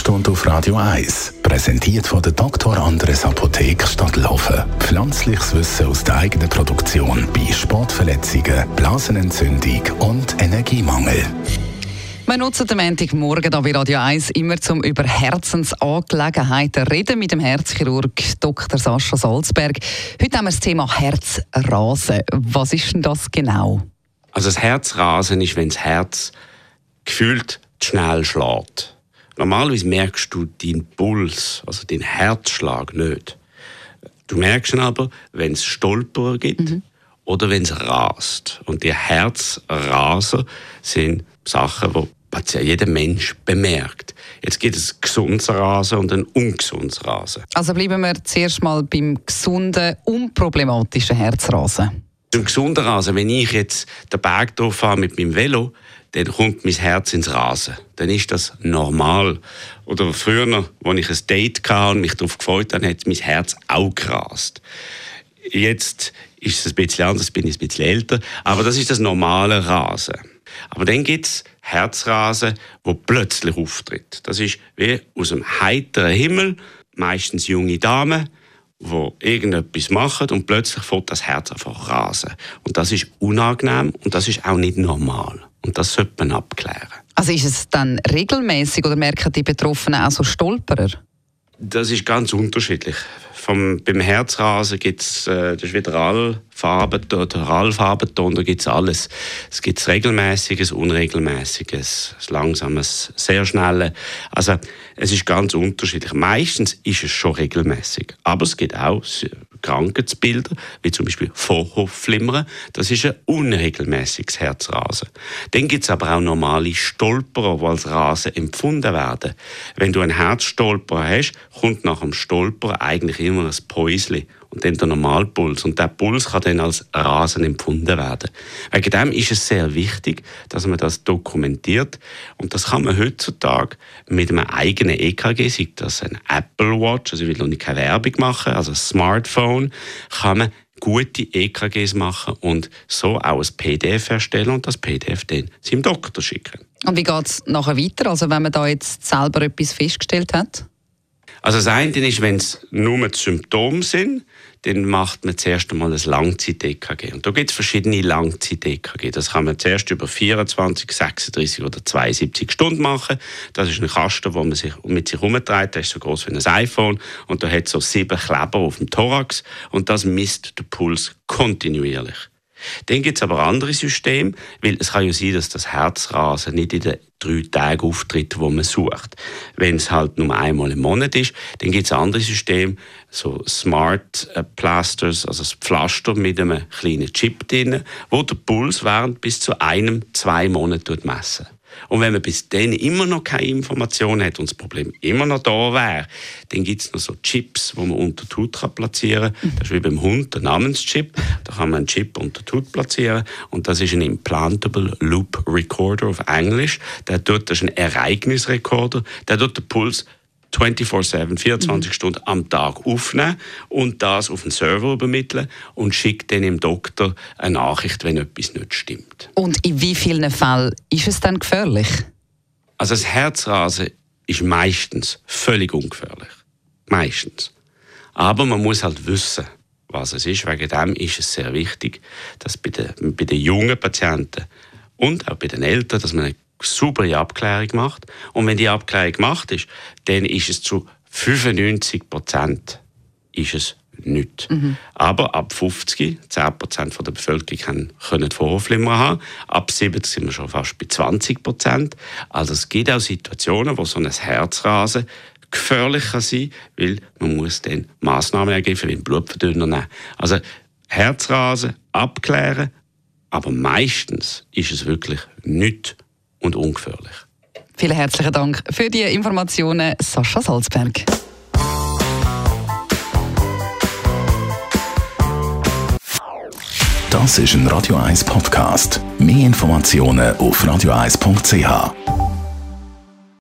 Sprechstunde auf Radio 1, präsentiert von der Dr. Andres Apotheke Stadtlaufen. Pflanzliches Wissen aus der eigenen Produktion bei Sportverletzungen, Blasenentzündung und Energiemangel. Wir nutzen den Montagmorgen hier bei Radio 1 immer zum über Herzensangelegenheiten reden mit dem Herzchirurg Dr. Sascha Salzberg. Heute haben wir das Thema Herzrasen. Was ist denn das genau? Also das Herzrasen ist, wenn das Herz gefühlt schnell schlägt. Normalerweise merkst du deinen Puls, also den Herzschlag nicht. Du merkst ihn aber, wenn es Stolperer gibt mhm. oder wenn es rast. Und die Herzraser sind Sachen, die jeder Mensch bemerkt. Jetzt gibt es gesundes Rasen und ein ungesundes Rasen. Also bleiben wir zuerst mal beim gesunden, unproblematischen Herzrasen. Zum gesunden Rasen, wenn ich jetzt den Berg fahre mit meinem Velo, dann kommt mein Herz ins Rasen. Dann ist das normal. Oder früher, als ich ein Date hatte und mich darauf gefreut habe, hat mein Herz auch gerast. Jetzt ist es ein bisschen anders, bin ich ein bisschen älter, aber das ist das normale Rasen. Aber dann gibt es Herzrasen, wo plötzlich auftritt. Das ist wie aus einem heiteren Himmel, meistens junge Damen, die irgendetwas machen und plötzlich fängt das Herz einfach rasen. Und das ist unangenehm und das ist auch nicht normal. Und das sollte man abklären. Also ist es dann regelmäßig oder merken die Betroffenen auch so Stolperer? Das ist ganz unterschiedlich. Vom, beim Herzrasen gibt es, äh, das ist wieder Allfarbenton, oder Allfarbenton, da gibt es alles. Es gibt regelmäßiges, unregelmäßiges, langsames, sehr schnelles. Also es ist ganz unterschiedlich. Meistens ist es schon regelmäßig, aber es gibt auch Krankheitsbilder, wie zum Beispiel Vorhofflimmern. Das ist ein unregelmäßiges Herzrasen. Dann gibt es aber auch normale Stolperer, die als Rasen empfunden werden. Wenn du einen Herzstolperer hast, kommt nach dem Stolperer eigentlich immer ein Päusli und dann der Normalpuls. Und der Puls kann dann als Rasen empfunden werden. Wegen dem ist es sehr wichtig, dass man das dokumentiert. Und das kann man heutzutage mit einem eigenen EKG, sei das ein Apple Watch, also ich will noch nicht keine Werbung machen, also ein Smartphone, kann man gute EKGs machen und so auch ein PDF erstellen und das PDF dann seinem Doktor schicken. Und wie geht es nachher weiter, also wenn man da jetzt selber etwas festgestellt hat? Also das eine ist, wenn es nur Symptome sind, dann macht man zuerst einmal ein Langzeit-EKG. Und da gibt es verschiedene Langzeit-EKG. Das kann man zuerst über 24, 36 oder 72 Stunden machen. Das ist ein Kasten, wo man sich mit sich herumtreibt. Der ist so groß wie ein iPhone und da hat so sieben Kleber auf dem Thorax und das misst den Puls kontinuierlich. Dann gibt es aber andere Systeme, weil es kann ja sein, dass das Herzrasen nicht in den drei Tagen auftritt, wo man sucht. Wenn es halt nur einmal im Monat ist, dann gibt es andere Systeme, so Smart äh, Plasters, also das Pflaster mit einem kleinen Chip drin, wo der Puls während bis zu einem, zwei Monaten messen. Und wenn man bis dann immer noch keine Information hat und das Problem immer noch da wäre, dann gibt es noch so Chips, die man unter die Haut kann platzieren kann. Das ist wie beim Hund der Namenschip. Da kann man einen Chip unter die Haut platzieren und das ist ein Implantable Loop Recorder auf Englisch. Der tut, das ist ein Ereignisrekorder. Der tut den Puls 24-7, 24 mhm. Stunden am Tag aufnehmen und das auf den Server übermitteln und schickt dann dem Doktor eine Nachricht, wenn etwas nicht stimmt. Und in wie vielen Fällen ist es dann gefährlich? Also das Herzrasen ist meistens völlig ungefährlich. Meistens. Aber man muss halt wissen, was es ist. Wegen dem ist es sehr wichtig, dass bei den, bei den jungen Patienten und auch bei den Eltern, dass man eine saubere Abklärung macht. Und wenn die Abklärung gemacht ist, dann ist es zu 95 Prozent ist es nichts. Mhm. Aber ab 50, 10 Prozent der Bevölkerung können Vorhofflimmer haben. Ab 70 sind wir schon fast bei 20 Prozent. Also es gibt auch Situationen, wo so ein Herzrasen gefährlich kann sein weil man muss dann Massnahmen ergreifen, wie einen Blutverdünner nehmen. Also Herzrasen abklären, aber meistens ist es wirklich nichts und ungefährlich. Vielen herzlichen Dank für die Informationen, Sascha Salzberg. Das ist ein Radio 1 Podcast. Mehr Informationen auf radio1.ch.